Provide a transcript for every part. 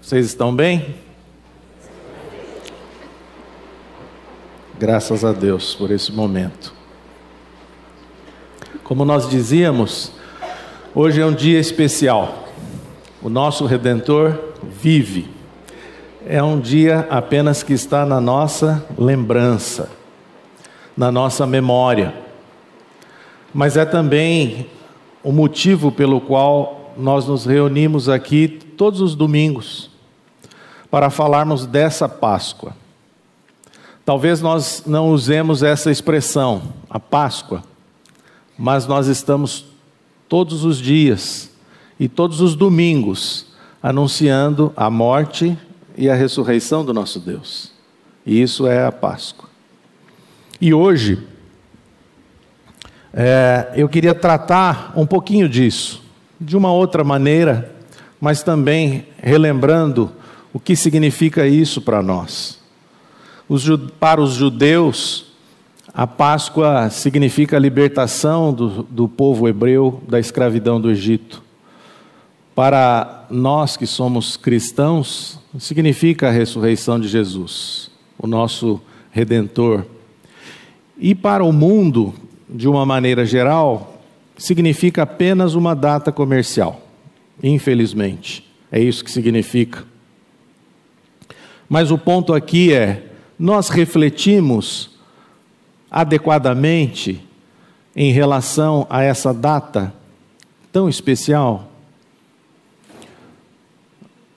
Vocês estão bem? Graças a Deus por esse momento. Como nós dizíamos, hoje é um dia especial. O nosso redentor vive. É um dia apenas que está na nossa lembrança, na nossa memória. Mas é também o motivo pelo qual nós nos reunimos aqui todos os domingos para falarmos dessa Páscoa. Talvez nós não usemos essa expressão, a Páscoa, mas nós estamos todos os dias e todos os domingos anunciando a morte e a ressurreição do nosso Deus. E isso é a Páscoa. E hoje, é, eu queria tratar um pouquinho disso, de uma outra maneira, mas também relembrando o que significa isso para nós? Os, para os judeus, a Páscoa significa a libertação do, do povo hebreu da escravidão do Egito. Para nós que somos cristãos, significa a ressurreição de Jesus, o nosso redentor. E para o mundo, de uma maneira geral, significa apenas uma data comercial. Infelizmente, é isso que significa. Mas o ponto aqui é: nós refletimos adequadamente em relação a essa data tão especial?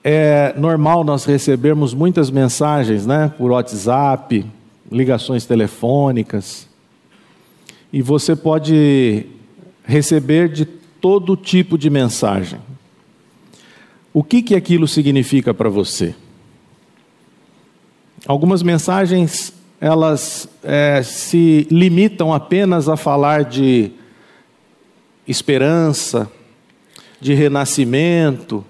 É normal nós recebermos muitas mensagens, né, por WhatsApp, ligações telefônicas, e você pode receber de todo tipo de mensagem. O que que aquilo significa para você? Algumas mensagens elas é, se limitam apenas a falar de esperança, de renascimento.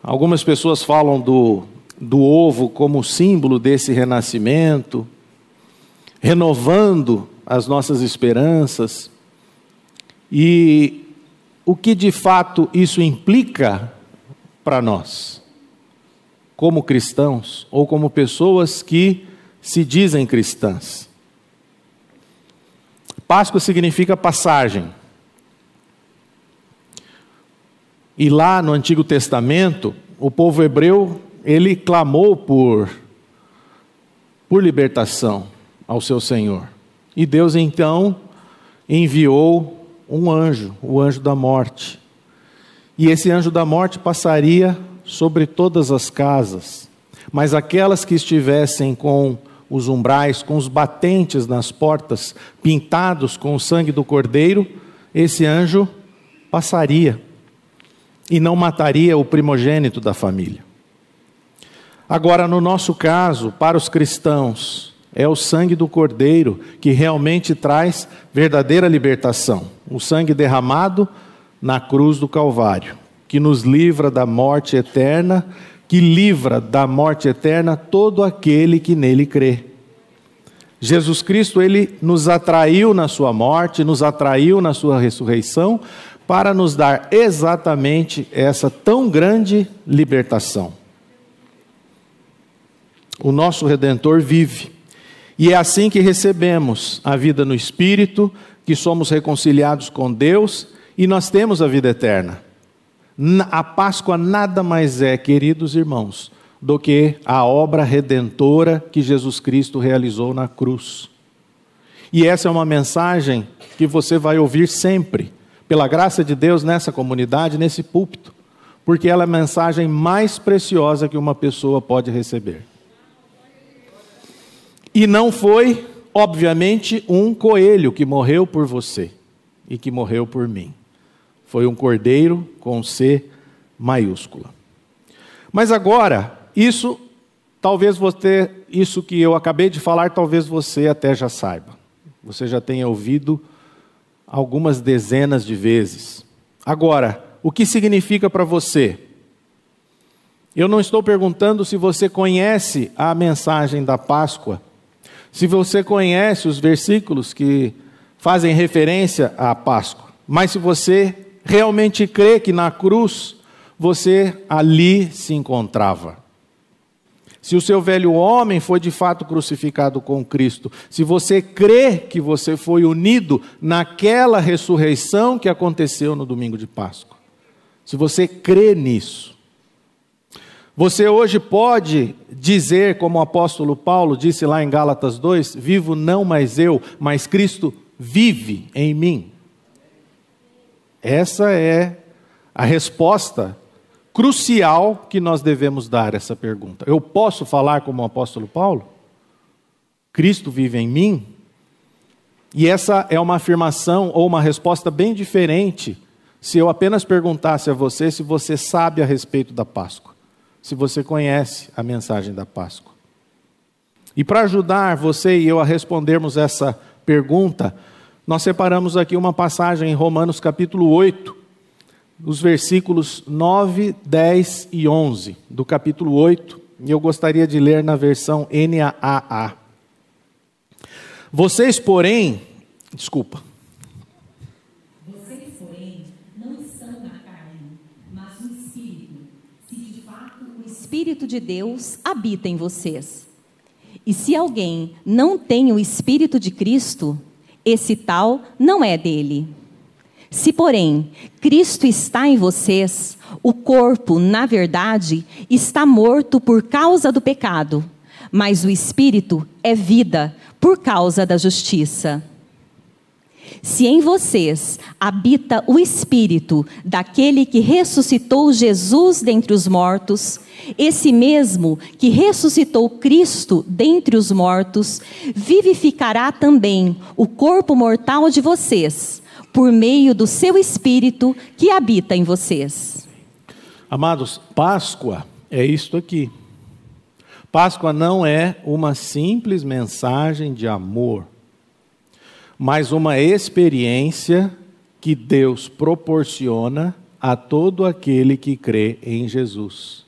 Algumas pessoas falam do, do ovo como símbolo desse renascimento, renovando as nossas esperanças. E o que de fato isso implica para nós? como cristãos ou como pessoas que se dizem cristãs. Páscoa significa passagem. E lá no Antigo Testamento, o povo hebreu, ele clamou por por libertação ao seu Senhor. E Deus então enviou um anjo, o anjo da morte. E esse anjo da morte passaria sobre todas as casas, mas aquelas que estivessem com os umbrais, com os batentes nas portas, pintados com o sangue do cordeiro, esse anjo passaria e não mataria o primogênito da família. Agora, no nosso caso, para os cristãos, é o sangue do cordeiro que realmente traz verdadeira libertação o sangue derramado na cruz do Calvário que nos livra da morte eterna, que livra da morte eterna todo aquele que nele crê. Jesus Cristo, ele nos atraiu na sua morte, nos atraiu na sua ressurreição, para nos dar exatamente essa tão grande libertação. O nosso redentor vive. E é assim que recebemos a vida no espírito, que somos reconciliados com Deus e nós temos a vida eterna. A Páscoa nada mais é, queridos irmãos, do que a obra redentora que Jesus Cristo realizou na cruz. E essa é uma mensagem que você vai ouvir sempre, pela graça de Deus, nessa comunidade, nesse púlpito, porque ela é a mensagem mais preciosa que uma pessoa pode receber. E não foi, obviamente, um coelho que morreu por você e que morreu por mim. Foi um cordeiro com C maiúscula. Mas agora, isso talvez você, isso que eu acabei de falar, talvez você até já saiba. Você já tenha ouvido algumas dezenas de vezes. Agora, o que significa para você? Eu não estou perguntando se você conhece a mensagem da Páscoa, se você conhece os versículos que fazem referência à Páscoa, mas se você realmente crê que na cruz você ali se encontrava. Se o seu velho homem foi de fato crucificado com Cristo, se você crê que você foi unido naquela ressurreição que aconteceu no domingo de Páscoa, se você crê nisso, você hoje pode dizer, como o apóstolo Paulo disse lá em Gálatas 2: Vivo não mais eu, mas Cristo vive em mim. Essa é a resposta crucial que nós devemos dar a essa pergunta. Eu posso falar como o apóstolo Paulo? Cristo vive em mim? E essa é uma afirmação ou uma resposta bem diferente se eu apenas perguntasse a você se você sabe a respeito da Páscoa, se você conhece a mensagem da Páscoa. E para ajudar você e eu a respondermos essa pergunta, nós separamos aqui uma passagem em Romanos capítulo 8, os versículos 9, 10 e 11 do capítulo 8, e eu gostaria de ler na versão NAA. Vocês, porém, desculpa. Vocês, porém, não estão na carne, mas no espírito, se de fato o espírito de Deus habita em vocês. E se alguém não tem o espírito de Cristo, esse tal não é dele. Se, porém, Cristo está em vocês, o corpo, na verdade, está morto por causa do pecado, mas o espírito é vida por causa da justiça. Se em vocês habita o espírito daquele que ressuscitou Jesus dentre os mortos, esse mesmo que ressuscitou Cristo dentre os mortos, vivificará também o corpo mortal de vocês por meio do seu espírito que habita em vocês. Amados, Páscoa é isto aqui. Páscoa não é uma simples mensagem de amor, mas uma experiência que Deus proporciona a todo aquele que crê em Jesus.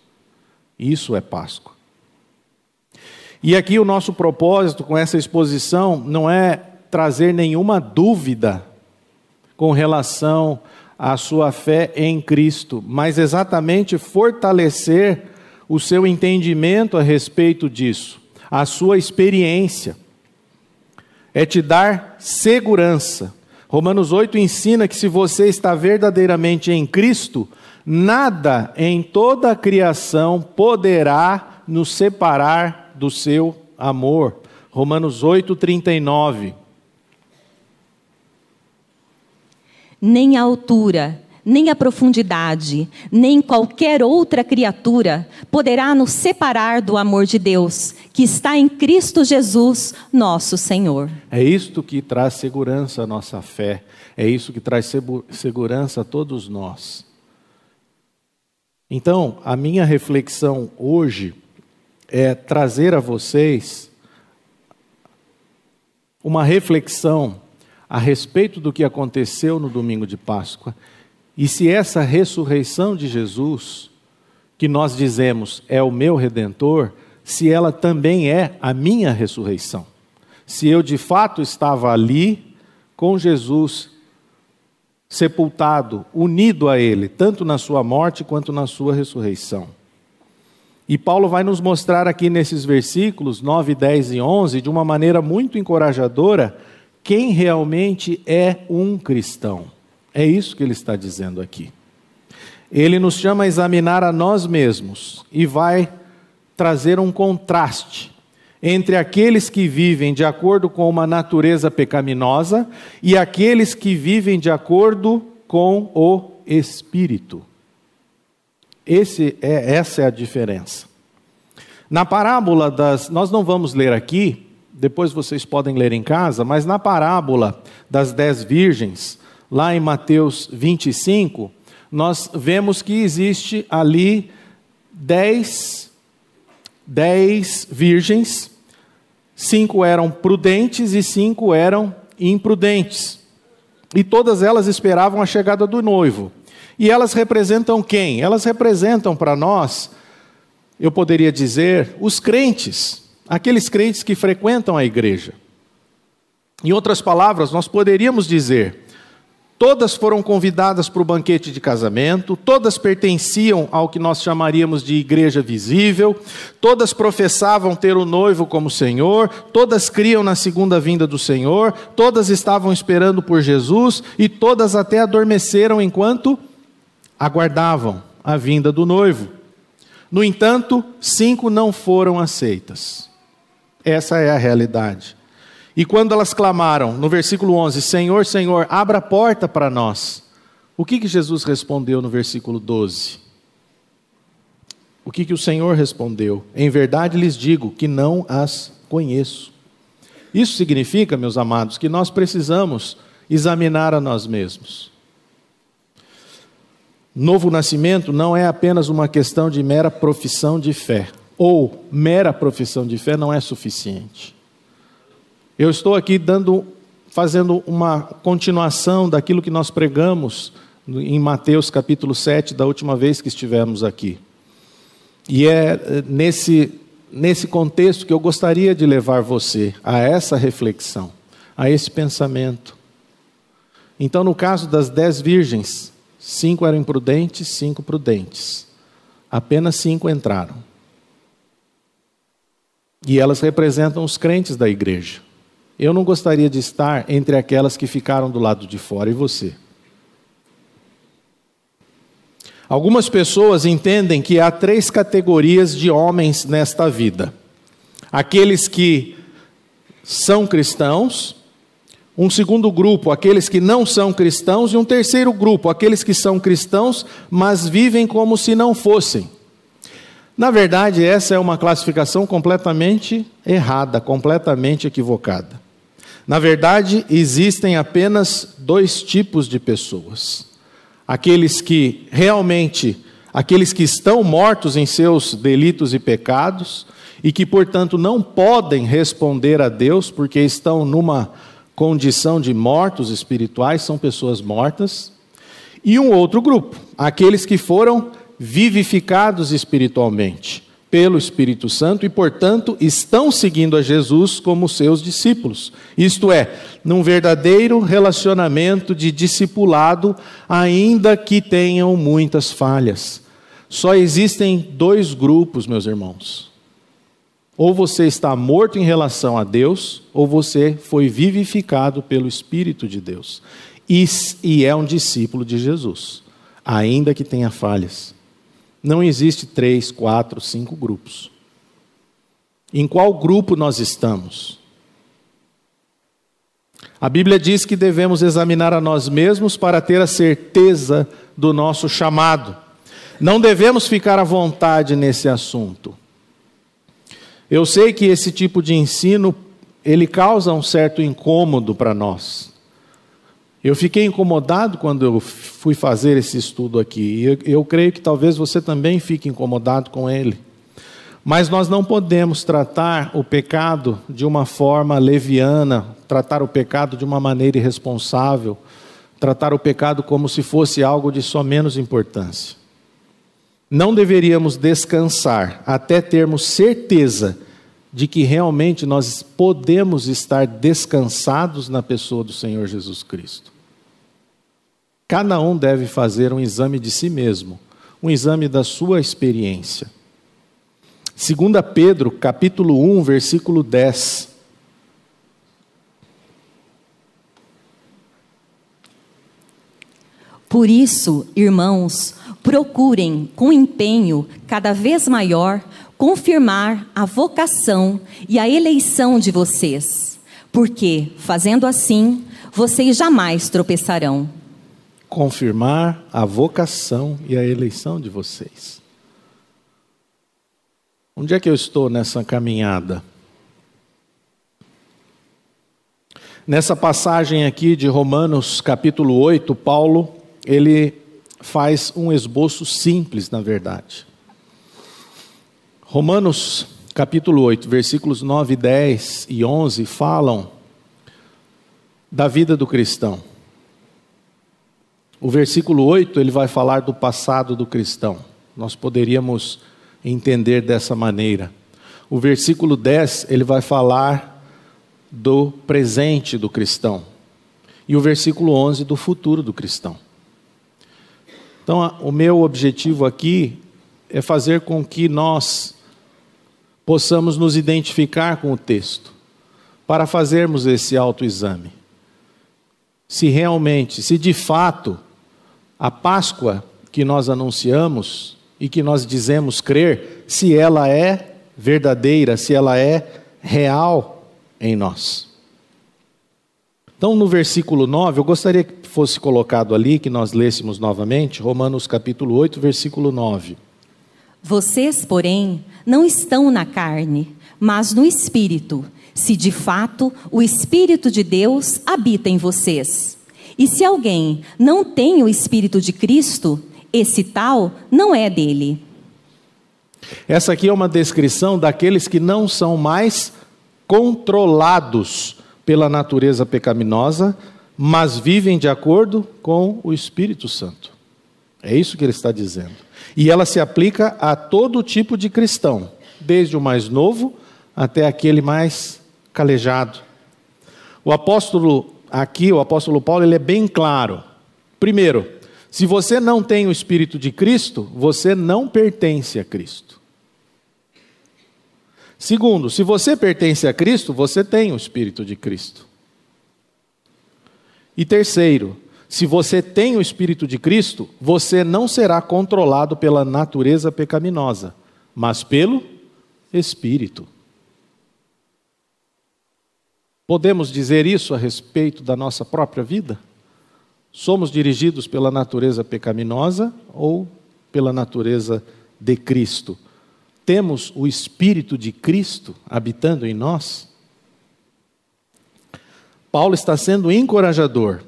Isso é Páscoa. E aqui o nosso propósito com essa exposição não é trazer nenhuma dúvida com relação à sua fé em Cristo, mas exatamente fortalecer o seu entendimento a respeito disso, a sua experiência. É te dar segurança. Romanos 8 ensina que se você está verdadeiramente em Cristo, nada em toda a criação poderá nos separar do seu amor. Romanos 8, 39. nem a altura, nem a profundidade, nem qualquer outra criatura poderá nos separar do amor de Deus, que está em Cristo Jesus, nosso Senhor. É isto que traz segurança à nossa fé, é isso que traz segurança a todos nós. Então, a minha reflexão hoje é trazer a vocês uma reflexão a respeito do que aconteceu no domingo de Páscoa e se essa ressurreição de Jesus, que nós dizemos é o meu redentor, se ela também é a minha ressurreição. Se eu de fato estava ali com Jesus sepultado, unido a ele, tanto na sua morte quanto na sua ressurreição. E Paulo vai nos mostrar aqui nesses versículos 9, 10 e 11, de uma maneira muito encorajadora, quem realmente é um cristão. É isso que ele está dizendo aqui. Ele nos chama a examinar a nós mesmos e vai trazer um contraste entre aqueles que vivem de acordo com uma natureza pecaminosa e aqueles que vivem de acordo com o Espírito. Esse é, essa é a diferença. Na parábola das. Nós não vamos ler aqui, depois vocês podem ler em casa, mas na parábola das dez virgens, lá em Mateus 25, nós vemos que existe ali dez, dez virgens, cinco eram prudentes e cinco eram imprudentes. E todas elas esperavam a chegada do noivo. E elas representam quem? Elas representam para nós, eu poderia dizer, os crentes aqueles crentes que frequentam a igreja. Em outras palavras, nós poderíamos dizer: Todas foram convidadas para o banquete de casamento, todas pertenciam ao que nós chamaríamos de igreja visível, todas professavam ter o noivo como Senhor, todas criam na segunda vinda do Senhor, todas estavam esperando por Jesus e todas até adormeceram enquanto aguardavam a vinda do noivo. No entanto, cinco não foram aceitas. Essa é a realidade. E quando elas clamaram, no versículo 11: Senhor, Senhor, abra a porta para nós. O que, que Jesus respondeu no versículo 12? O que, que o Senhor respondeu? Em verdade lhes digo que não as conheço. Isso significa, meus amados, que nós precisamos examinar a nós mesmos. Novo nascimento não é apenas uma questão de mera profissão de fé, ou mera profissão de fé não é suficiente. Eu estou aqui dando, fazendo uma continuação daquilo que nós pregamos em Mateus capítulo 7, da última vez que estivemos aqui. E é eh, nesse, nesse contexto que eu gostaria de levar você a essa reflexão, a esse pensamento. Então, no caso das dez virgens, cinco eram imprudentes, cinco prudentes. Apenas cinco entraram. E elas representam os crentes da igreja. Eu não gostaria de estar entre aquelas que ficaram do lado de fora e você. Algumas pessoas entendem que há três categorias de homens nesta vida: aqueles que são cristãos, um segundo grupo, aqueles que não são cristãos, e um terceiro grupo, aqueles que são cristãos, mas vivem como se não fossem. Na verdade, essa é uma classificação completamente errada, completamente equivocada. Na verdade, existem apenas dois tipos de pessoas: aqueles que realmente, aqueles que estão mortos em seus delitos e pecados e que, portanto, não podem responder a Deus porque estão numa condição de mortos espirituais, são pessoas mortas, e um outro grupo, aqueles que foram vivificados espiritualmente pelo Espírito Santo e, portanto, estão seguindo a Jesus como seus discípulos. Isto é, num verdadeiro relacionamento de discipulado, ainda que tenham muitas falhas. Só existem dois grupos, meus irmãos. Ou você está morto em relação a Deus, ou você foi vivificado pelo Espírito de Deus. E, é um discípulo de Jesus, ainda que tenha falhas. Não existe três, quatro, cinco grupos. Em qual grupo nós estamos? A Bíblia diz que devemos examinar a nós mesmos para ter a certeza do nosso chamado. Não devemos ficar à vontade nesse assunto. Eu sei que esse tipo de ensino ele causa um certo incômodo para nós. Eu fiquei incomodado quando eu fui fazer esse estudo aqui. Eu, eu creio que talvez você também fique incomodado com ele. Mas nós não podemos tratar o pecado de uma forma leviana, tratar o pecado de uma maneira irresponsável, tratar o pecado como se fosse algo de só menos importância. Não deveríamos descansar até termos certeza de que realmente nós podemos estar descansados na pessoa do Senhor Jesus Cristo. Cada um deve fazer um exame de si mesmo, um exame da sua experiência. 2 Pedro, capítulo 1, versículo 10. Por isso, irmãos, procurem com empenho cada vez maior confirmar a vocação e a eleição de vocês, porque, fazendo assim, vocês jamais tropeçarão confirmar a vocação e a eleição de vocês. Onde é que eu estou nessa caminhada? Nessa passagem aqui de Romanos capítulo 8, Paulo, ele faz um esboço simples, na verdade. Romanos capítulo 8, versículos 9, 10 e 11 falam da vida do cristão. O versículo 8, ele vai falar do passado do cristão. Nós poderíamos entender dessa maneira. O versículo 10, ele vai falar do presente do cristão. e o versículo 11 do futuro do cristão. Então, o meu objetivo aqui é fazer com que nós possamos nos identificar com o texto, para fazermos esse autoexame. Se realmente, se de fato, a Páscoa que nós anunciamos e que nós dizemos crer, se ela é verdadeira, se ela é real em nós. Então, no versículo 9, eu gostaria que fosse colocado ali, que nós lêssemos novamente, Romanos capítulo 8, versículo 9. Vocês, porém, não estão na carne, mas no espírito, se de fato o espírito de Deus habita em vocês. E se alguém não tem o espírito de Cristo, esse tal não é dele. Essa aqui é uma descrição daqueles que não são mais controlados pela natureza pecaminosa, mas vivem de acordo com o Espírito Santo. É isso que ele está dizendo. E ela se aplica a todo tipo de cristão, desde o mais novo até aquele mais calejado. O apóstolo aqui, o apóstolo Paulo, ele é bem claro. Primeiro, se você não tem o espírito de Cristo, você não pertence a Cristo. Segundo, se você pertence a Cristo, você tem o Espírito de Cristo. E terceiro, se você tem o Espírito de Cristo, você não será controlado pela natureza pecaminosa, mas pelo Espírito. Podemos dizer isso a respeito da nossa própria vida? Somos dirigidos pela natureza pecaminosa ou pela natureza de Cristo? temos o Espírito de Cristo habitando em nós? Paulo está sendo encorajador.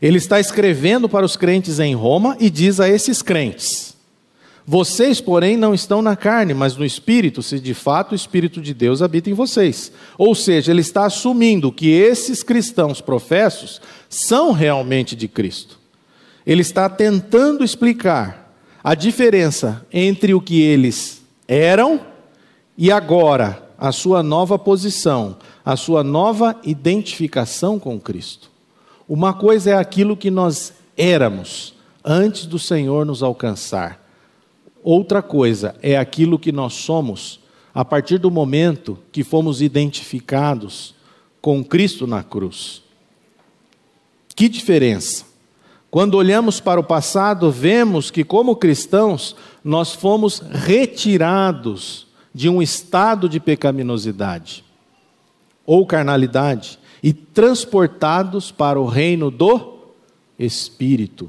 Ele está escrevendo para os crentes em Roma e diz a esses crentes: Vocês, porém, não estão na carne, mas no espírito, se de fato o espírito de Deus habita em vocês. Ou seja, ele está assumindo que esses cristãos professos são realmente de Cristo. Ele está tentando explicar a diferença entre o que eles eram e agora a sua nova posição, a sua nova identificação com Cristo. Uma coisa é aquilo que nós éramos antes do Senhor nos alcançar. Outra coisa é aquilo que nós somos a partir do momento que fomos identificados com Cristo na cruz. Que diferença! Quando olhamos para o passado, vemos que, como cristãos, nós fomos retirados de um estado de pecaminosidade ou carnalidade e transportados para o reino do Espírito.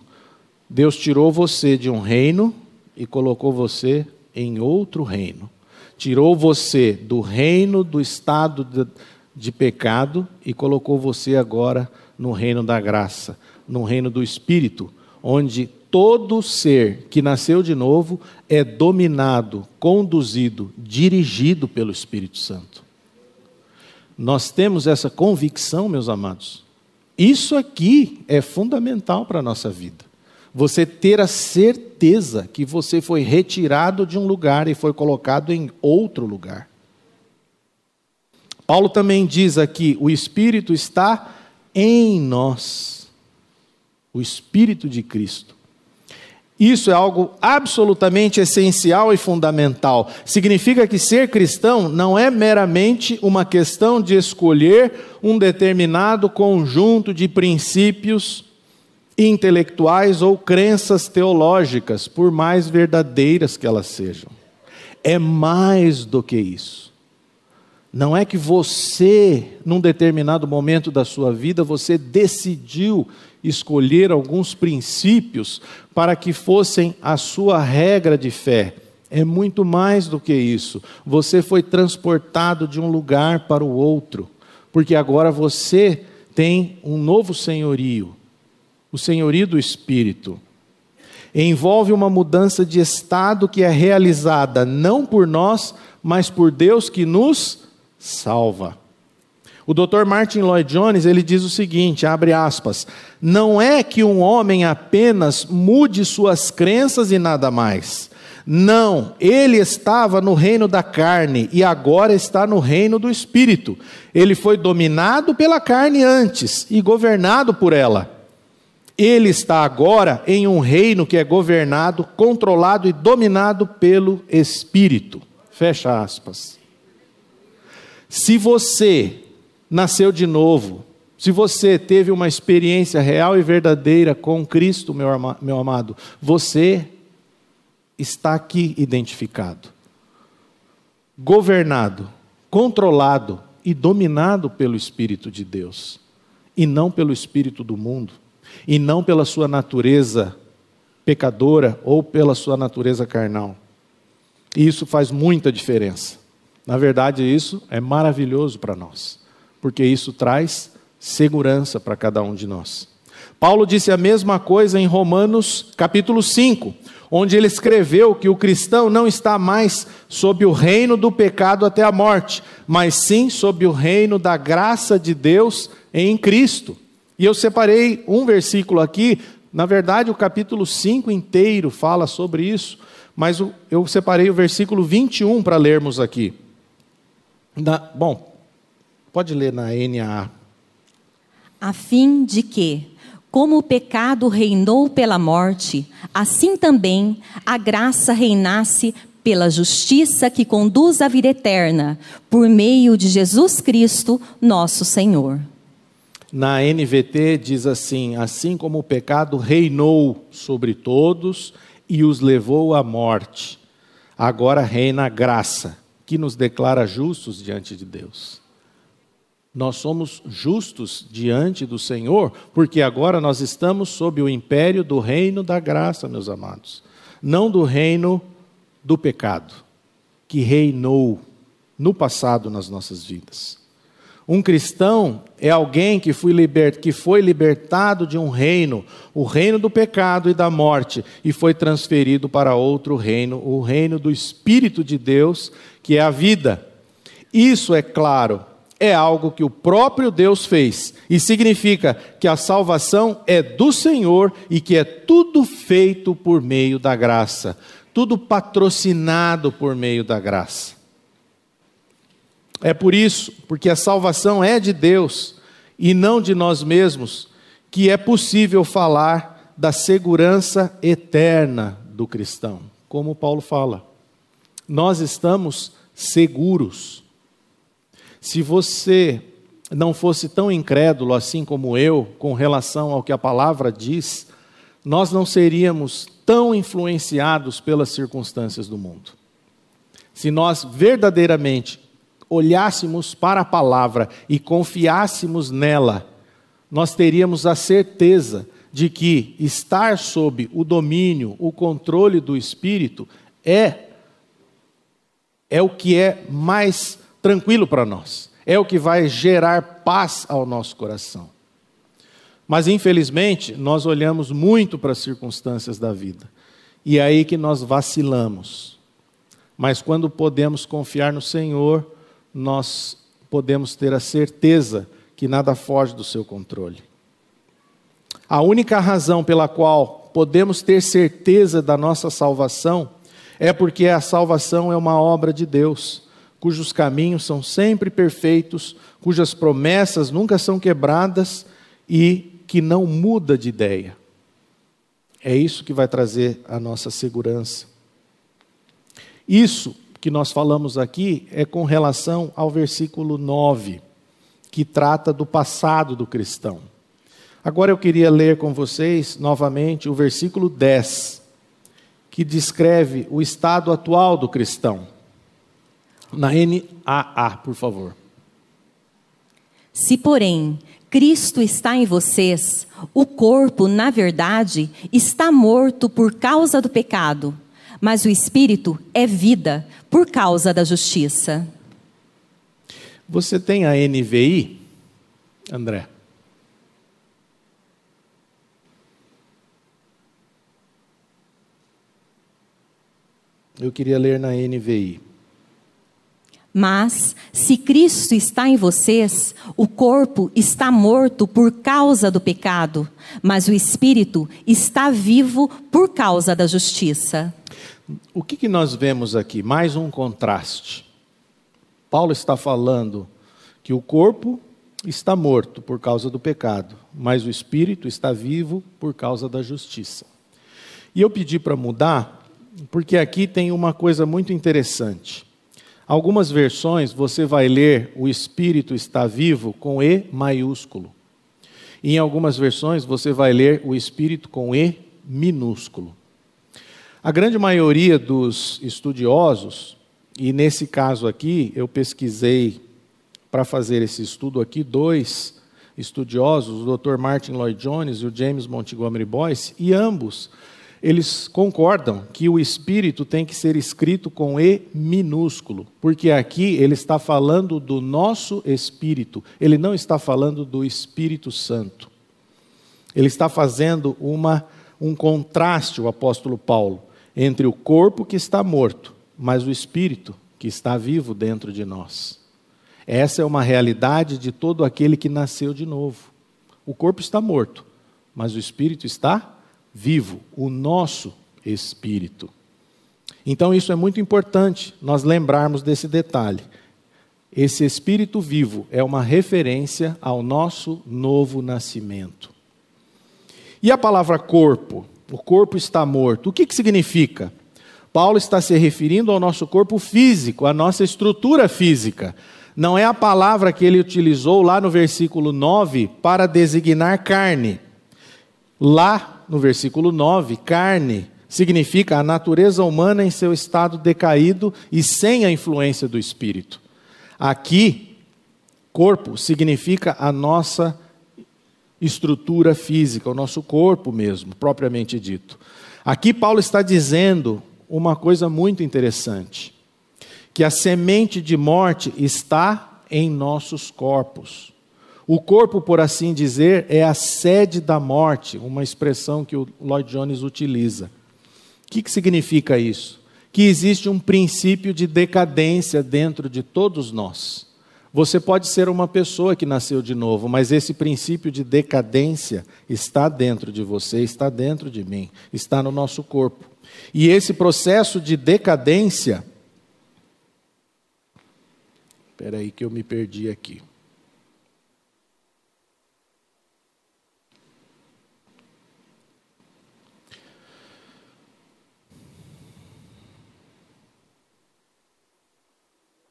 Deus tirou você de um reino e colocou você em outro reino. Tirou você do reino do estado de, de pecado e colocou você agora no reino da graça no reino do Espírito, onde todo ser que nasceu de novo é dominado, conduzido, dirigido pelo Espírito Santo. Nós temos essa convicção, meus amados. Isso aqui é fundamental para a nossa vida. Você ter a certeza que você foi retirado de um lugar e foi colocado em outro lugar. Paulo também diz aqui: o Espírito está em nós o Espírito de Cristo. Isso é algo absolutamente essencial e fundamental. Significa que ser cristão não é meramente uma questão de escolher um determinado conjunto de princípios intelectuais ou crenças teológicas, por mais verdadeiras que elas sejam. É mais do que isso. Não é que você, num determinado momento da sua vida, você decidiu escolher alguns princípios para que fossem a sua regra de fé. É muito mais do que isso. Você foi transportado de um lugar para o outro, porque agora você tem um novo senhorio o senhorio do Espírito. Envolve uma mudança de estado que é realizada não por nós, mas por Deus que nos salva. O Dr. Martin Lloyd Jones, ele diz o seguinte, abre aspas: "Não é que um homem apenas mude suas crenças e nada mais. Não, ele estava no reino da carne e agora está no reino do espírito. Ele foi dominado pela carne antes e governado por ela. Ele está agora em um reino que é governado, controlado e dominado pelo espírito. Fecha aspas. Se você nasceu de novo, se você teve uma experiência real e verdadeira com Cristo, meu, meu amado, você está aqui identificado, governado, controlado e dominado pelo Espírito de Deus, e não pelo Espírito do mundo, e não pela sua natureza pecadora ou pela sua natureza carnal. E isso faz muita diferença. Na verdade, isso é maravilhoso para nós, porque isso traz segurança para cada um de nós. Paulo disse a mesma coisa em Romanos capítulo 5, onde ele escreveu que o cristão não está mais sob o reino do pecado até a morte, mas sim sob o reino da graça de Deus em Cristo. E eu separei um versículo aqui, na verdade o capítulo 5 inteiro fala sobre isso, mas eu separei o versículo 21 para lermos aqui. Na, bom, pode ler na NAA. A fim de que, como o pecado reinou pela morte, assim também a graça reinasse pela justiça que conduz à vida eterna, por meio de Jesus Cristo, nosso Senhor. Na NVT diz assim: assim como o pecado reinou sobre todos e os levou à morte, agora reina a graça, que nos declara justos diante de Deus. Nós somos justos diante do Senhor, porque agora nós estamos sob o império do reino da graça, meus amados, não do reino do pecado, que reinou no passado nas nossas vidas. Um cristão é alguém que que foi libertado de um reino, o reino do pecado e da morte, e foi transferido para outro reino, o reino do Espírito de Deus, que é a vida. Isso, é claro, é algo que o próprio Deus fez e significa que a salvação é do Senhor e que é tudo feito por meio da graça, tudo patrocinado por meio da graça. É por isso, porque a salvação é de Deus e não de nós mesmos, que é possível falar da segurança eterna do cristão, como Paulo fala. Nós estamos seguros se você não fosse tão incrédulo assim como eu com relação ao que a palavra diz, nós não seríamos tão influenciados pelas circunstâncias do mundo. Se nós verdadeiramente olhássemos para a palavra e confiássemos nela, nós teríamos a certeza de que estar sob o domínio, o controle do Espírito é é o que é mais tranquilo para nós. É o que vai gerar paz ao nosso coração. Mas, infelizmente, nós olhamos muito para as circunstâncias da vida. E é aí que nós vacilamos. Mas quando podemos confiar no Senhor, nós podemos ter a certeza que nada foge do seu controle. A única razão pela qual podemos ter certeza da nossa salvação é porque a salvação é uma obra de Deus cujos caminhos são sempre perfeitos, cujas promessas nunca são quebradas e que não muda de ideia. É isso que vai trazer a nossa segurança. Isso que nós falamos aqui é com relação ao versículo 9, que trata do passado do cristão. Agora eu queria ler com vocês novamente o versículo 10, que descreve o estado atual do cristão. Na NAA, por favor. Se, porém, Cristo está em vocês, o corpo, na verdade, está morto por causa do pecado, mas o espírito é vida por causa da justiça. Você tem a NVI, André? Eu queria ler na NVI. Mas, se Cristo está em vocês, o corpo está morto por causa do pecado, mas o espírito está vivo por causa da justiça. O que, que nós vemos aqui? Mais um contraste. Paulo está falando que o corpo está morto por causa do pecado, mas o espírito está vivo por causa da justiça. E eu pedi para mudar, porque aqui tem uma coisa muito interessante. Algumas versões você vai ler o espírito está vivo com E maiúsculo. E em algumas versões você vai ler o espírito com E minúsculo. A grande maioria dos estudiosos, e nesse caso aqui eu pesquisei para fazer esse estudo aqui dois estudiosos, o Dr. Martin Lloyd Jones e o James Montgomery Boyce, e ambos eles concordam que o espírito tem que ser escrito com E minúsculo, porque aqui ele está falando do nosso espírito, ele não está falando do Espírito Santo. Ele está fazendo uma, um contraste, o apóstolo Paulo, entre o corpo que está morto, mas o espírito que está vivo dentro de nós. Essa é uma realidade de todo aquele que nasceu de novo. O corpo está morto, mas o espírito está vivo, o nosso espírito. Então, isso é muito importante nós lembrarmos desse detalhe. Esse espírito vivo é uma referência ao nosso novo nascimento. E a palavra corpo? O corpo está morto. O que, que significa? Paulo está se referindo ao nosso corpo físico, à nossa estrutura física. Não é a palavra que ele utilizou lá no versículo 9 para designar carne. Lá no versículo 9, carne significa a natureza humana em seu estado decaído e sem a influência do espírito. Aqui, corpo significa a nossa estrutura física, o nosso corpo mesmo, propriamente dito. Aqui Paulo está dizendo uma coisa muito interessante, que a semente de morte está em nossos corpos. O corpo, por assim dizer, é a sede da morte, uma expressão que o Lloyd Jones utiliza. O que, significa isso? Que existe um princípio de decadência dentro de todos nós. Você pode ser uma pessoa que nasceu de novo, mas esse princípio de decadência está dentro de você, está dentro de mim, está no nosso corpo. E esse processo de decadência. Espera aí que eu me perdi aqui.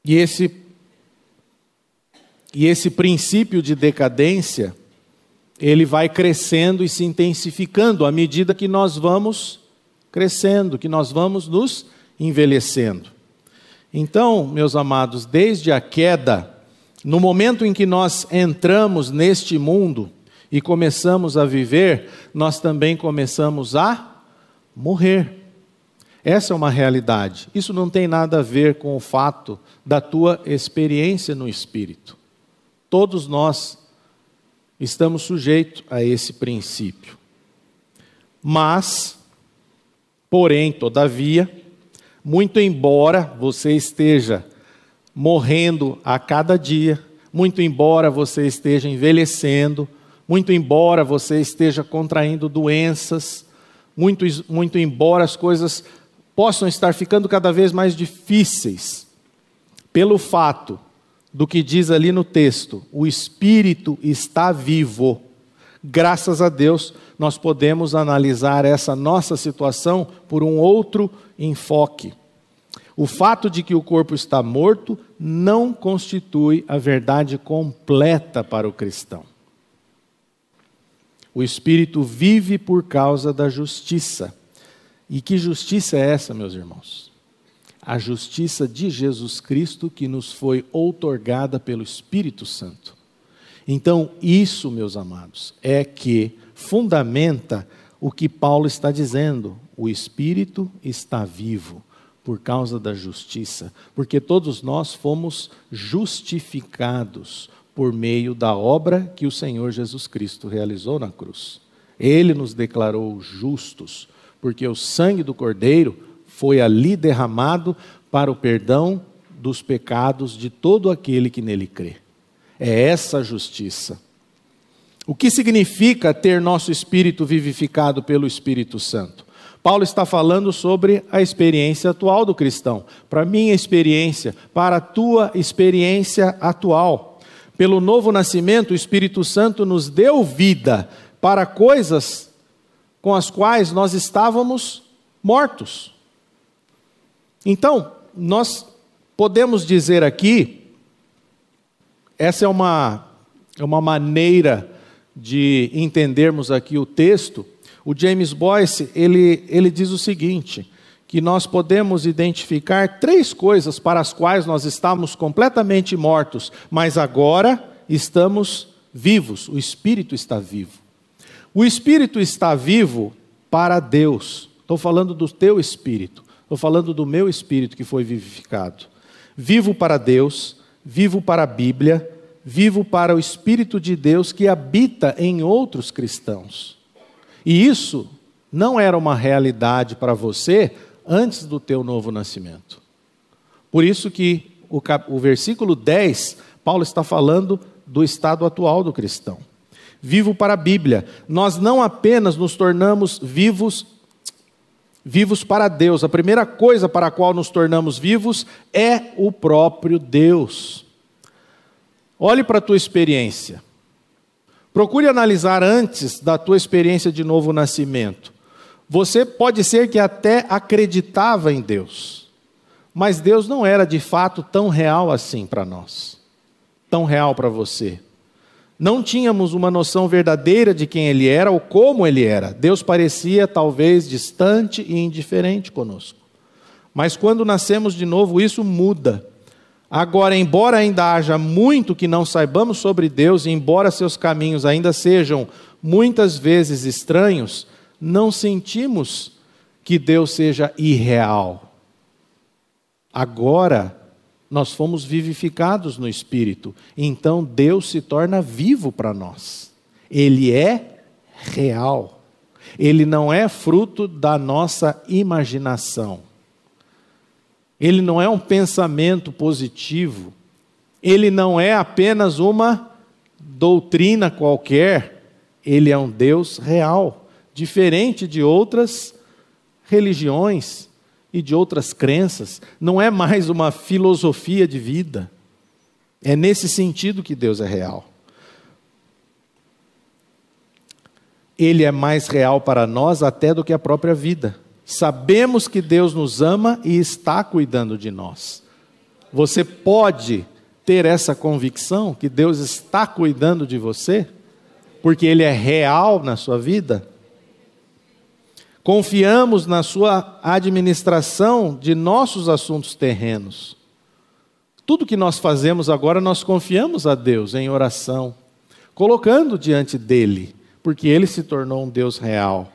E esse, e esse princípio de decadência, ele vai crescendo e se intensificando à medida que nós vamos crescendo, que nós vamos nos envelhecendo. Então, meus amados, desde a queda, no momento em que nós entramos neste mundo e começamos a viver, nós também começamos a morrer. Essa é uma realidade. Isso não tem nada a ver com o fato da tua experiência no espírito. Todos nós estamos sujeitos a esse princípio. Mas, porém, todavia, muito embora você esteja morrendo a cada dia, muito embora você esteja envelhecendo, muito embora você esteja contraindo doenças, muito, muito embora as coisas possam estar ficando cada vez mais difíceis, pelo fato do que diz ali no texto, o Espírito está vivo. Graças a Deus, nós podemos analisar essa nossa situação por um outro enfoque. O fato de que o corpo está morto não constitui a verdade completa para o cristão. O espírito vive por causa da justiça. E que justiça é essa, meus irmãos? A justiça de Jesus Cristo que nos foi outorgada pelo Espírito Santo. Então, isso, meus amados, é que fundamenta o que Paulo está dizendo. O Espírito está vivo por causa da justiça, porque todos nós fomos justificados por meio da obra que o Senhor Jesus Cristo realizou na cruz. Ele nos declarou justos porque o sangue do Cordeiro foi ali derramado para o perdão dos pecados de todo aquele que nele crê. É essa justiça. O que significa ter nosso espírito vivificado pelo Espírito Santo? Paulo está falando sobre a experiência atual do cristão, para a minha experiência, para a tua experiência atual. Pelo novo nascimento, o Espírito Santo nos deu vida para coisas com as quais nós estávamos mortos. Então, nós podemos dizer aqui, essa é uma, é uma maneira de entendermos aqui o texto, o James Boyce, ele, ele diz o seguinte, que nós podemos identificar três coisas para as quais nós estávamos completamente mortos, mas agora estamos vivos, o Espírito está vivo. O Espírito está vivo para Deus. Estou falando do teu Espírito, estou falando do meu Espírito que foi vivificado. Vivo para Deus, vivo para a Bíblia, vivo para o Espírito de Deus que habita em outros cristãos. E isso não era uma realidade para você antes do teu novo nascimento. Por isso que o, cap... o versículo 10, Paulo está falando do estado atual do cristão. Vivo para a Bíblia. Nós não apenas nos tornamos vivos vivos para Deus. A primeira coisa para a qual nos tornamos vivos é o próprio Deus. Olhe para a tua experiência. Procure analisar antes da tua experiência de novo nascimento. Você pode ser que até acreditava em Deus, mas Deus não era de fato tão real assim para nós, tão real para você. Não tínhamos uma noção verdadeira de quem Ele era ou como Ele era. Deus parecia talvez distante e indiferente conosco. Mas quando nascemos de novo, isso muda. Agora, embora ainda haja muito que não saibamos sobre Deus, e embora seus caminhos ainda sejam muitas vezes estranhos, não sentimos que Deus seja irreal. Agora, nós fomos vivificados no Espírito, então Deus se torna vivo para nós. Ele é real. Ele não é fruto da nossa imaginação. Ele não é um pensamento positivo, ele não é apenas uma doutrina qualquer, ele é um Deus real, diferente de outras religiões e de outras crenças, não é mais uma filosofia de vida. É nesse sentido que Deus é real. Ele é mais real para nós até do que a própria vida. Sabemos que Deus nos ama e está cuidando de nós. Você pode ter essa convicção que Deus está cuidando de você, porque Ele é real na sua vida? Confiamos na sua administração de nossos assuntos terrenos. Tudo que nós fazemos agora, nós confiamos a Deus em oração, colocando diante dele, porque ele se tornou um Deus real.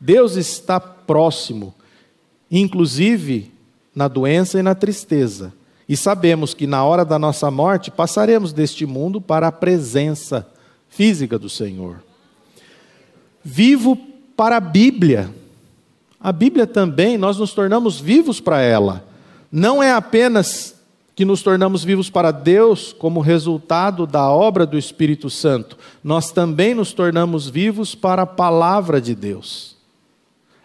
Deus está próximo, inclusive na doença e na tristeza. E sabemos que na hora da nossa morte passaremos deste mundo para a presença física do Senhor. Vivo para a Bíblia. A Bíblia também, nós nos tornamos vivos para ela. Não é apenas que nos tornamos vivos para Deus como resultado da obra do Espírito Santo, nós também nos tornamos vivos para a palavra de Deus.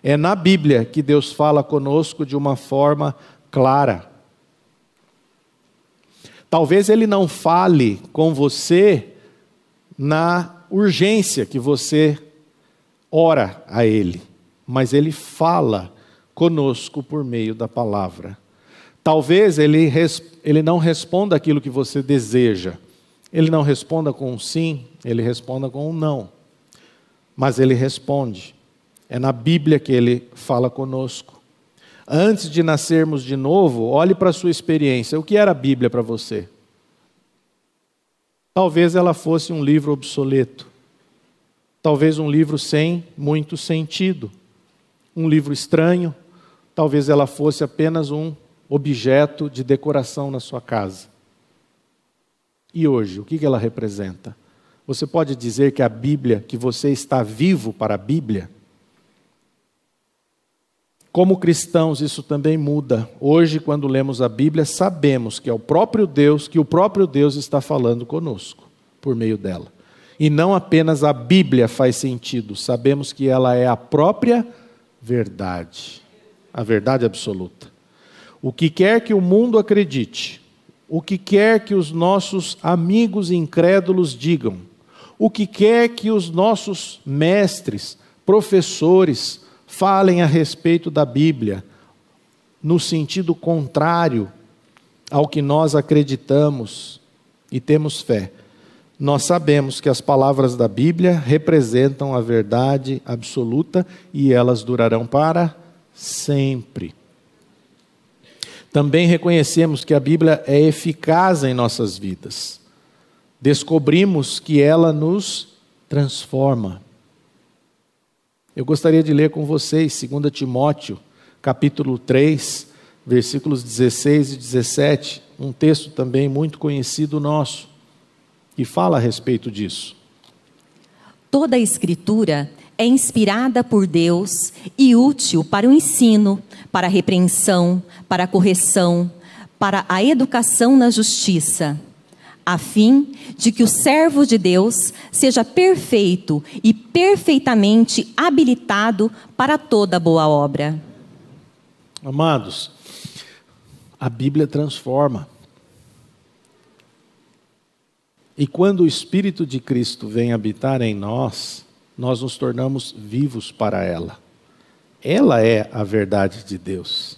É na Bíblia que Deus fala conosco de uma forma clara. Talvez Ele não fale com você na urgência que você ora a Ele, mas Ele fala conosco por meio da palavra. Talvez ele, ele não responda aquilo que você deseja. Ele não responda com um sim, ele responda com um não. Mas ele responde. É na Bíblia que ele fala conosco. Antes de nascermos de novo, olhe para a sua experiência. O que era a Bíblia para você? Talvez ela fosse um livro obsoleto. Talvez um livro sem muito sentido. Um livro estranho. Talvez ela fosse apenas um objeto de decoração na sua casa. E hoje, o que ela representa? Você pode dizer que a Bíblia, que você está vivo para a Bíblia? Como cristãos, isso também muda. Hoje, quando lemos a Bíblia, sabemos que é o próprio Deus, que o próprio Deus está falando conosco por meio dela. E não apenas a Bíblia faz sentido, sabemos que ela é a própria verdade, a verdade absoluta. O que quer que o mundo acredite, o que quer que os nossos amigos incrédulos digam, o que quer que os nossos mestres, professores falem a respeito da Bíblia, no sentido contrário ao que nós acreditamos e temos fé. Nós sabemos que as palavras da Bíblia representam a verdade absoluta e elas durarão para sempre. Também reconhecemos que a Bíblia é eficaz em nossas vidas. Descobrimos que ela nos transforma. Eu gostaria de ler com vocês 2 Timóteo, capítulo 3, versículos 16 e 17, um texto também muito conhecido nosso, que fala a respeito disso. Toda a Escritura é inspirada por Deus e útil para o ensino, para a repreensão, para a correção, para a educação na justiça, a fim de que o servo de Deus seja perfeito e perfeitamente habilitado para toda boa obra. Amados, a Bíblia transforma. E quando o Espírito de Cristo vem habitar em nós, nós nos tornamos vivos para ela. Ela é a verdade de Deus.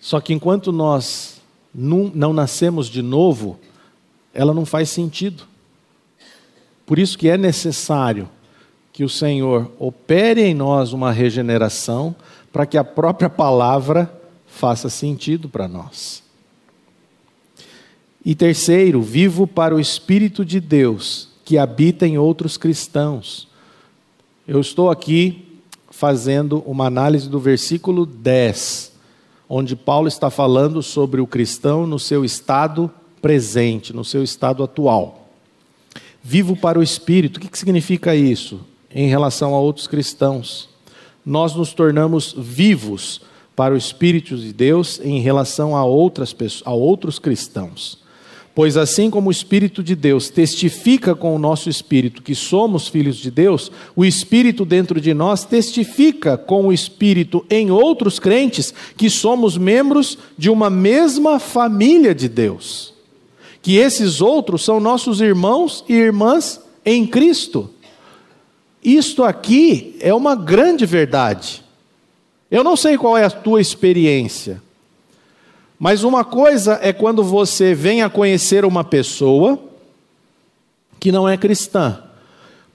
Só que enquanto nós não, nascemos de novo, ela não faz sentido. Por isso que é necessário que o Senhor opere em nós uma regeneração para que a própria palavra faça sentido para nós. E terceiro, vivo para o Espírito de Deus que habita em outros cristãos. Eu estou aqui fazendo uma análise do versículo 10, onde Paulo está falando sobre o cristão no seu estado presente, no seu estado atual. Vivo para o Espírito, o que significa isso em relação a outros cristãos? Nós nos tornamos vivos para o Espírito de Deus em relação a, outras a outros cristãos. Pois assim como o Espírito de Deus testifica com o nosso espírito que somos filhos de Deus, o Espírito dentro de nós testifica com o Espírito em outros crentes que somos membros de uma mesma família de Deus. Que esses outros são nossos irmãos e irmãs em Cristo. Isto aqui é uma grande verdade. Eu não sei qual é a tua experiência. Mas uma coisa é quando você vem a conhecer uma pessoa que não é cristã.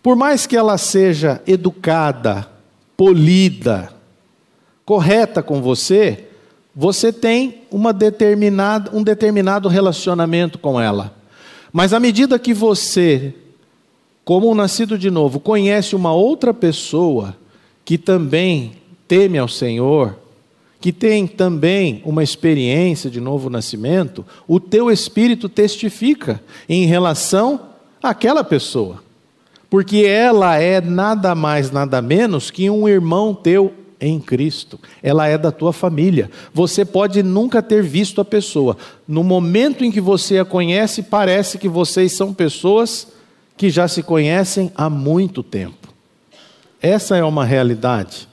Por mais que ela seja educada, polida, correta com você, você tem uma determinada, um determinado relacionamento com ela. Mas à medida que você, como um nascido de novo, conhece uma outra pessoa que também teme ao Senhor, que tem também uma experiência de novo nascimento, o teu espírito testifica em relação àquela pessoa. Porque ela é nada mais, nada menos que um irmão teu em Cristo. Ela é da tua família. Você pode nunca ter visto a pessoa. No momento em que você a conhece, parece que vocês são pessoas que já se conhecem há muito tempo. Essa é uma realidade.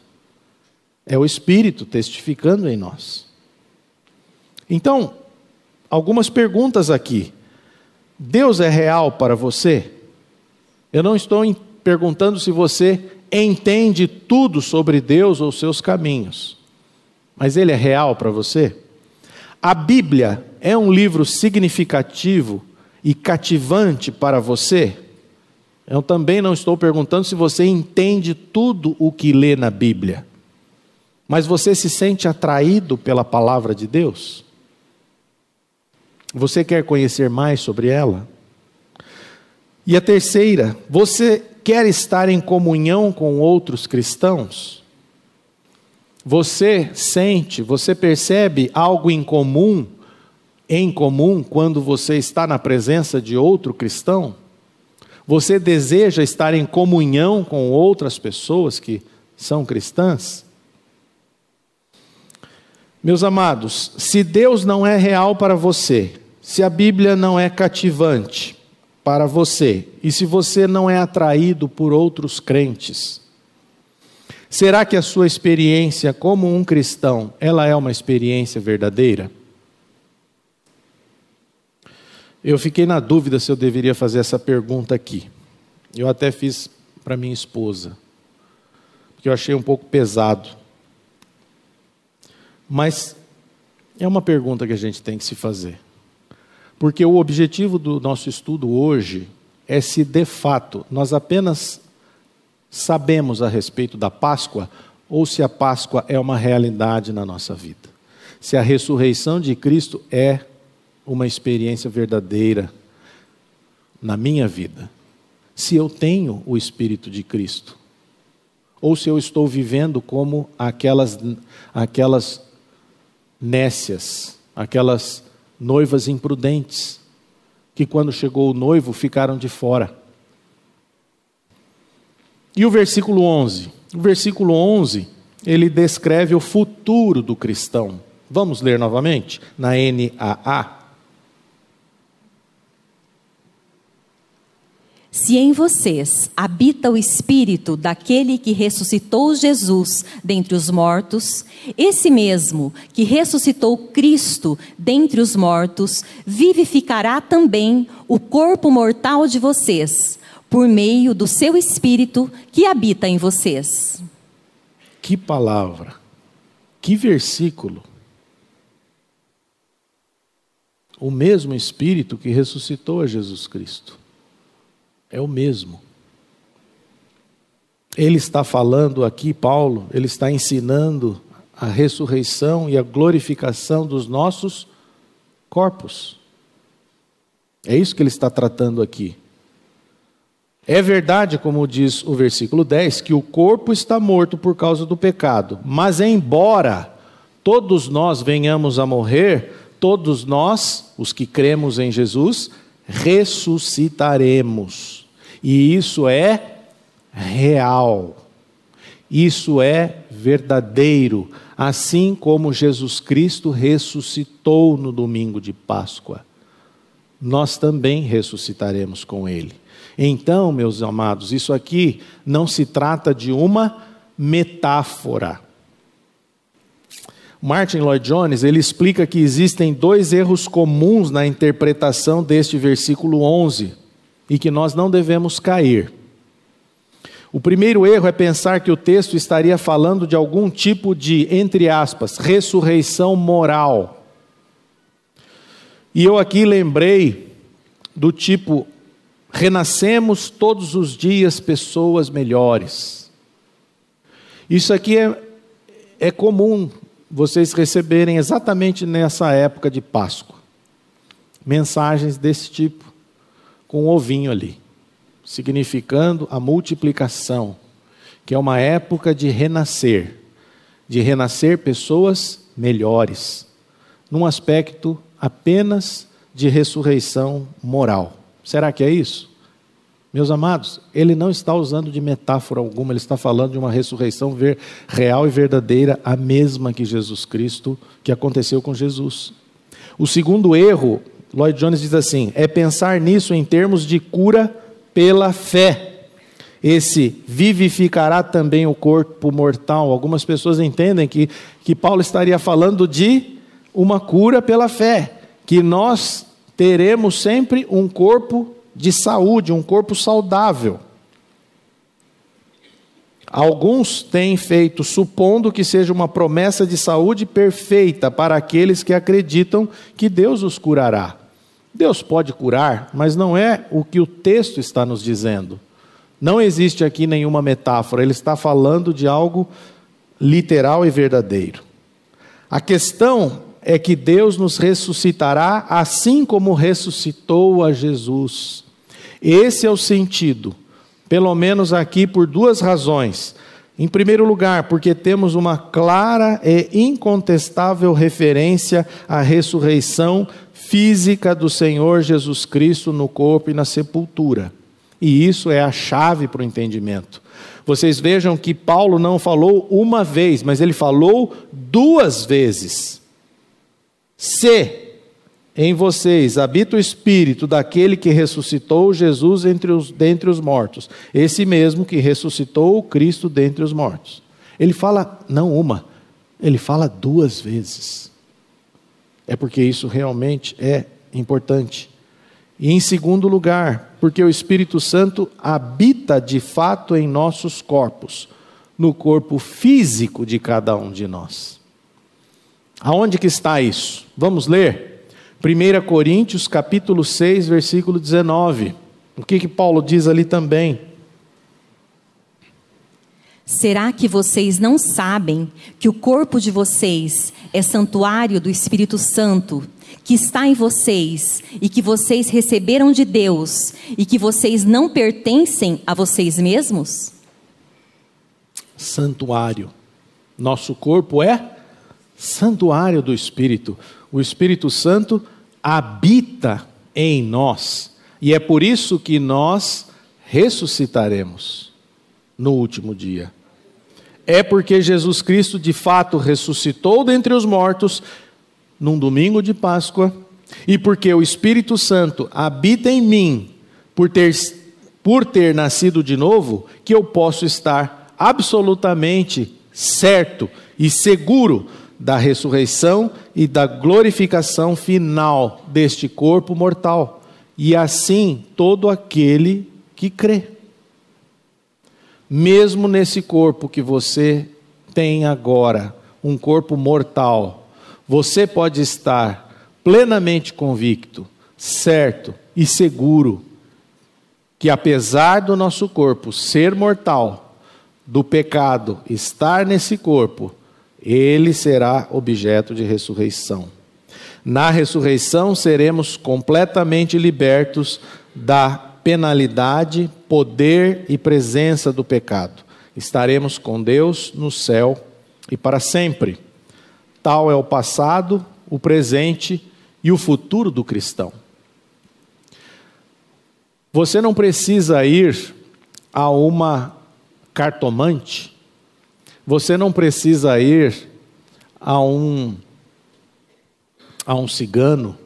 É o Espírito testificando em nós. Então, algumas perguntas aqui. Deus é real para você? Eu não estou perguntando se você entende tudo sobre Deus ou seus caminhos, mas Ele é real para você? A Bíblia é um livro significativo e cativante para você? Eu também não estou perguntando se você entende tudo o que lê na Bíblia. Mas você se sente atraído pela palavra de Deus? Você quer conhecer mais sobre ela? E a terceira, você quer estar em comunhão com outros cristãos? Você sente, você percebe algo em comum, em comum, quando você está na presença de outro cristão? Você deseja estar em comunhão com outras pessoas que são cristãs? Meus amados, se Deus não é real para você, se a Bíblia não é cativante para você, e se você não é atraído por outros crentes, Será que a sua experiência como um cristão, ela é uma experiência verdadeira? Eu fiquei na dúvida se eu deveria fazer essa pergunta aqui. Eu até fiz para minha esposa, porque eu achei um pouco pesado. Mas é uma pergunta que a gente tem que se fazer. Porque o objetivo do nosso estudo hoje é se de fato nós apenas sabemos a respeito da Páscoa ou se a Páscoa é uma realidade na nossa vida. Se a ressurreição de Cristo é uma experiência verdadeira na minha vida. Se eu tenho o Espírito de Cristo. Ou se eu estou vivendo como aquelas, aquelas nécias, aquelas noivas imprudentes, que quando chegou o noivo ficaram de fora. E o versículo 11? O versículo 11, ele descreve o futuro do cristão. Vamos ler novamente? Na NAA. Se em vocês habita o espírito daquele que ressuscitou Jesus dentre os mortos, esse mesmo que ressuscitou Cristo dentre os mortos, vivificará também o corpo mortal de vocês, por meio do seu espírito que habita em vocês. Que palavra, que versículo. O mesmo espírito que ressuscitou a Jesus Cristo é o mesmo. Ele está falando aqui, Paulo, ele está ensinando a ressurreição e a glorificação dos nossos corpos. É isso que ele está tratando aqui. É verdade, como diz o versículo 10, que o corpo está morto por causa do pecado, mas embora todos nós venhamos a morrer, todos nós, os que cremos em Jesus, ressuscitaremos. E isso é real. Isso é verdadeiro, assim como Jesus Cristo ressuscitou no domingo de Páscoa. Nós também ressuscitaremos com ele. Então, meus amados, isso aqui não se trata de uma metáfora. Martin Lloyd Jones, ele explica que existem dois erros comuns na interpretação deste versículo 11 e que nós não devemos cair. O primeiro erro é pensar que o texto estaria falando de algum tipo de, entre aspas, ressurreição moral. E eu aqui lembrei do tipo, renascemos todos os dias pessoas melhores. Isso aqui é, é comum vocês receberem exatamente nessa época de Páscoa. Mensagens desse tipo com um ovinho ali, significando a multiplicação, que é uma época de renascer, de renascer pessoas melhores, num aspecto apenas de ressurreição moral. Será que é isso? Meus amados, ele não está usando de metáfora alguma, ele está falando de uma ressurreição real e verdadeira, a mesma que Jesus Cristo, que aconteceu com Jesus. O segundo erro Lloyd Jones diz assim: é pensar nisso em termos de cura pela fé. Esse vivificará também o corpo mortal. Algumas pessoas entendem que, que Paulo estaria falando de uma cura pela fé, que nós teremos sempre um corpo de saúde, um corpo saudável. Alguns têm feito supondo que seja uma promessa de saúde perfeita para aqueles que acreditam que Deus os curará. Deus pode curar, mas não é o que o texto está nos dizendo. Não existe aqui nenhuma metáfora, ele está falando de algo literal e verdadeiro. A questão é que Deus nos ressuscitará assim como ressuscitou a Jesus. Esse é o sentido, pelo menos aqui por duas razões. Em primeiro lugar, porque temos uma clara e incontestável referência à ressurreição física do Senhor Jesus Cristo no corpo e na sepultura. E isso é a chave para o entendimento. Vocês vejam que Paulo não falou uma vez, mas ele falou duas vezes. Se em vocês habita o espírito daquele que ressuscitou Jesus entre os, dentre os mortos, esse mesmo que ressuscitou o Cristo dentre os mortos. Ele fala, não uma, ele fala duas vezes. É porque isso realmente é importante. E em segundo lugar, porque o Espírito Santo habita de fato em nossos corpos, no corpo físico de cada um de nós. Aonde que está isso? Vamos ler? 1 Coríntios capítulo 6, versículo 19. O que que Paulo diz ali também? Será que vocês não sabem que o corpo de vocês é santuário do Espírito Santo, que está em vocês e que vocês receberam de Deus e que vocês não pertencem a vocês mesmos? Santuário. Nosso corpo é santuário do Espírito. O Espírito Santo habita em nós. E é por isso que nós ressuscitaremos no último dia. É porque Jesus Cristo de fato ressuscitou dentre os mortos num domingo de Páscoa e porque o Espírito Santo habita em mim por ter, por ter nascido de novo, que eu posso estar absolutamente certo e seguro da ressurreição e da glorificação final deste corpo mortal. E assim todo aquele que crê mesmo nesse corpo que você tem agora, um corpo mortal, você pode estar plenamente convicto, certo e seguro que apesar do nosso corpo ser mortal, do pecado estar nesse corpo, ele será objeto de ressurreição. Na ressurreição seremos completamente libertos da penalidade, poder e presença do pecado. Estaremos com Deus no céu e para sempre. Tal é o passado, o presente e o futuro do cristão. Você não precisa ir a uma cartomante, você não precisa ir a um a um cigano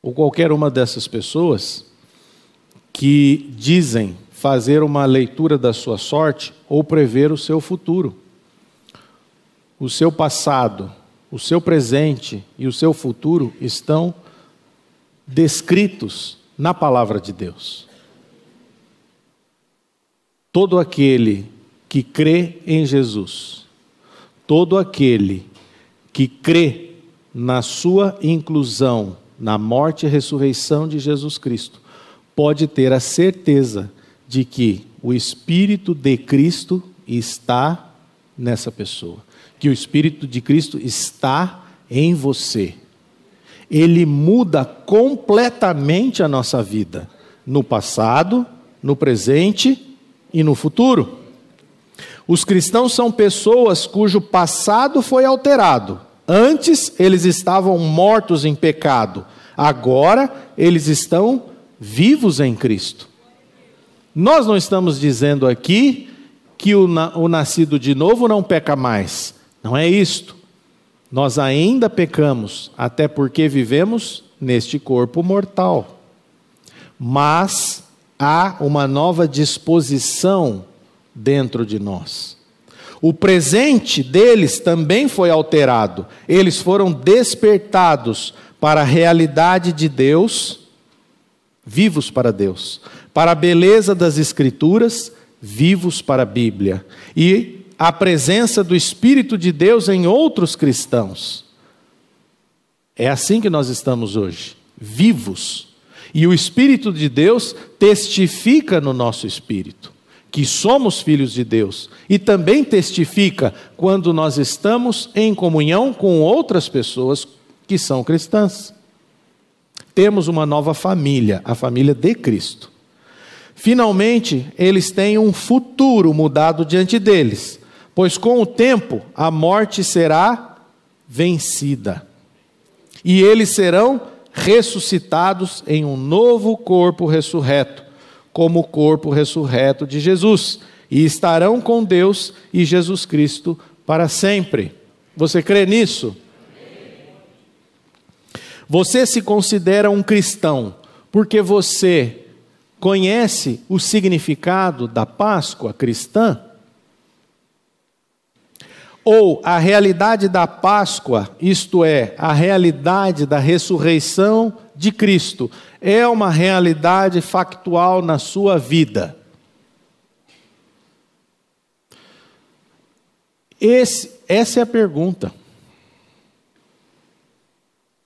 ou qualquer uma dessas pessoas que dizem fazer uma leitura da sua sorte ou prever o seu futuro. O seu passado, o seu presente e o seu futuro estão descritos na palavra de Deus. Todo aquele que crê em Jesus, todo aquele que crê na sua inclusão na morte e ressurreição de Jesus Cristo, pode ter a certeza de que o Espírito de Cristo está nessa pessoa, que o Espírito de Cristo está em você. Ele muda completamente a nossa vida, no passado, no presente e no futuro. Os cristãos são pessoas cujo passado foi alterado. Antes eles estavam mortos em pecado, agora eles estão vivos em Cristo. Nós não estamos dizendo aqui que o, o nascido de novo não peca mais. Não é isto. Nós ainda pecamos, até porque vivemos neste corpo mortal. Mas há uma nova disposição dentro de nós. O presente deles também foi alterado. Eles foram despertados para a realidade de Deus vivos para Deus, para a beleza das Escrituras, vivos para a Bíblia, e a presença do Espírito de Deus em outros cristãos. É assim que nós estamos hoje, vivos. E o Espírito de Deus testifica no nosso espírito que somos filhos de Deus, e também testifica quando nós estamos em comunhão com outras pessoas que são cristãs temos uma nova família, a família de Cristo. Finalmente, eles têm um futuro mudado diante deles, pois com o tempo a morte será vencida. E eles serão ressuscitados em um novo corpo ressurreto, como o corpo ressurreto de Jesus, e estarão com Deus e Jesus Cristo para sempre. Você crê nisso? Você se considera um cristão porque você conhece o significado da Páscoa cristã? Ou a realidade da Páscoa, isto é, a realidade da ressurreição de Cristo, é uma realidade factual na sua vida. Esse, essa é a pergunta.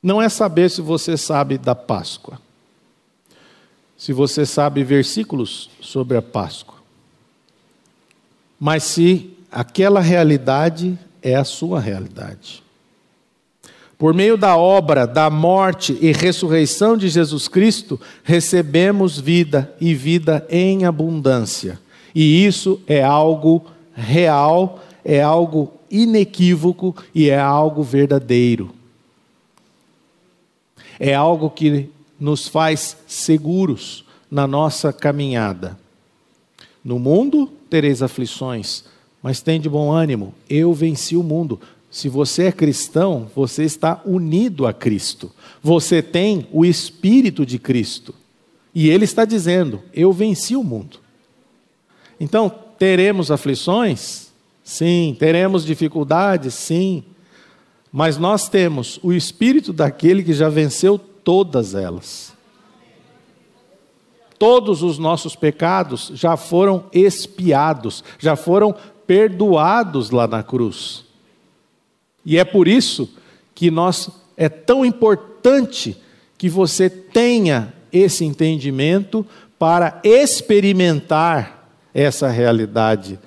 Não é saber se você sabe da Páscoa, se você sabe versículos sobre a Páscoa, mas se aquela realidade é a sua realidade. Por meio da obra, da morte e ressurreição de Jesus Cristo, recebemos vida e vida em abundância. E isso é algo real, é algo inequívoco e é algo verdadeiro. É algo que nos faz seguros na nossa caminhada. No mundo tereis aflições, mas tem de bom ânimo, eu venci o mundo. Se você é cristão, você está unido a Cristo. Você tem o Espírito de Cristo. E Ele está dizendo: Eu venci o mundo. Então, teremos aflições? Sim. Teremos dificuldades? Sim. Mas nós temos o Espírito daquele que já venceu todas elas. Todos os nossos pecados já foram expiados, já foram perdoados lá na cruz. E é por isso que nós é tão importante que você tenha esse entendimento para experimentar essa realidade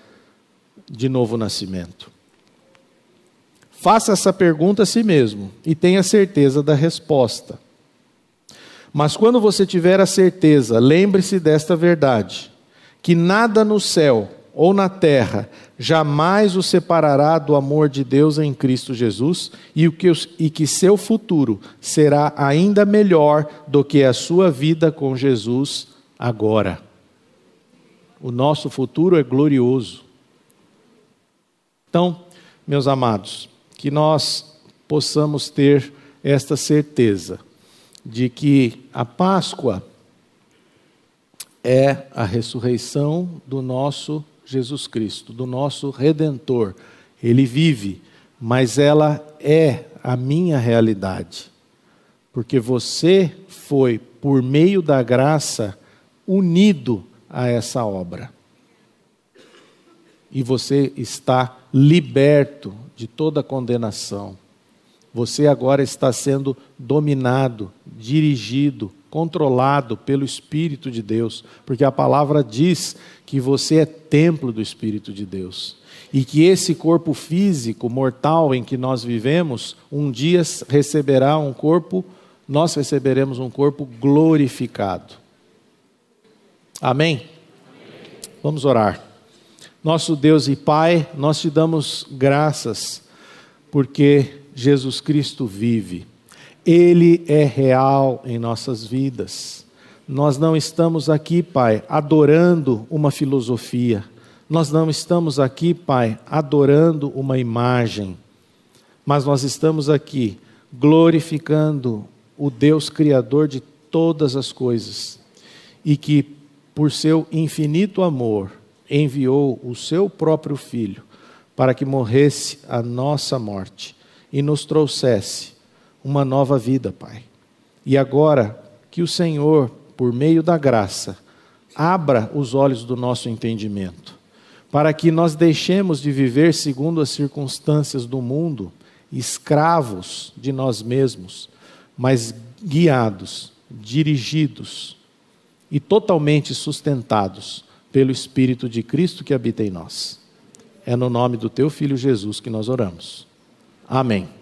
de novo nascimento. Faça essa pergunta a si mesmo e tenha certeza da resposta. Mas quando você tiver a certeza, lembre-se desta verdade: que nada no céu ou na terra jamais o separará do amor de Deus em Cristo Jesus e, que seu futuro será ainda melhor do que a sua vida com Jesus agora. O nosso futuro é glorioso. Então, meus amados, que nós possamos ter esta certeza de que a Páscoa é a ressurreição do nosso Jesus Cristo, do nosso redentor. Ele vive, mas ela é a minha realidade. Porque você foi, por meio da graça, unido a essa obra. E você está liberto de toda condenação. Você agora está sendo dominado, dirigido, controlado pelo Espírito de Deus, porque a palavra diz que você é templo do Espírito de Deus. E que esse corpo físico mortal em que nós vivemos, um dia receberá um corpo, nós receberemos um corpo glorificado. Amém? Amém? Vamos orar. Nosso Deus e Pai, nós te damos graças, porque Jesus Cristo vive ele é real em nossas vidas. Nós não estamos aqui, Pai, adorando uma filosofia. Nós não estamos aqui, Pai, adorando uma imagem. Mas nós estamos aqui glorificando o Deus Criador de todas as coisas e que, por seu infinito amor, enviou o seu próprio Filho para que morresse a nossa morte e nos trouxesse uma nova vida, Pai. E agora, que o Senhor, por meio da graça, abra os olhos do nosso entendimento, para que nós deixemos de viver segundo as circunstâncias do mundo, escravos de nós mesmos, mas guiados, dirigidos e totalmente sustentados pelo Espírito de Cristo que habita em nós. É no nome do teu filho Jesus que nós oramos. Amém.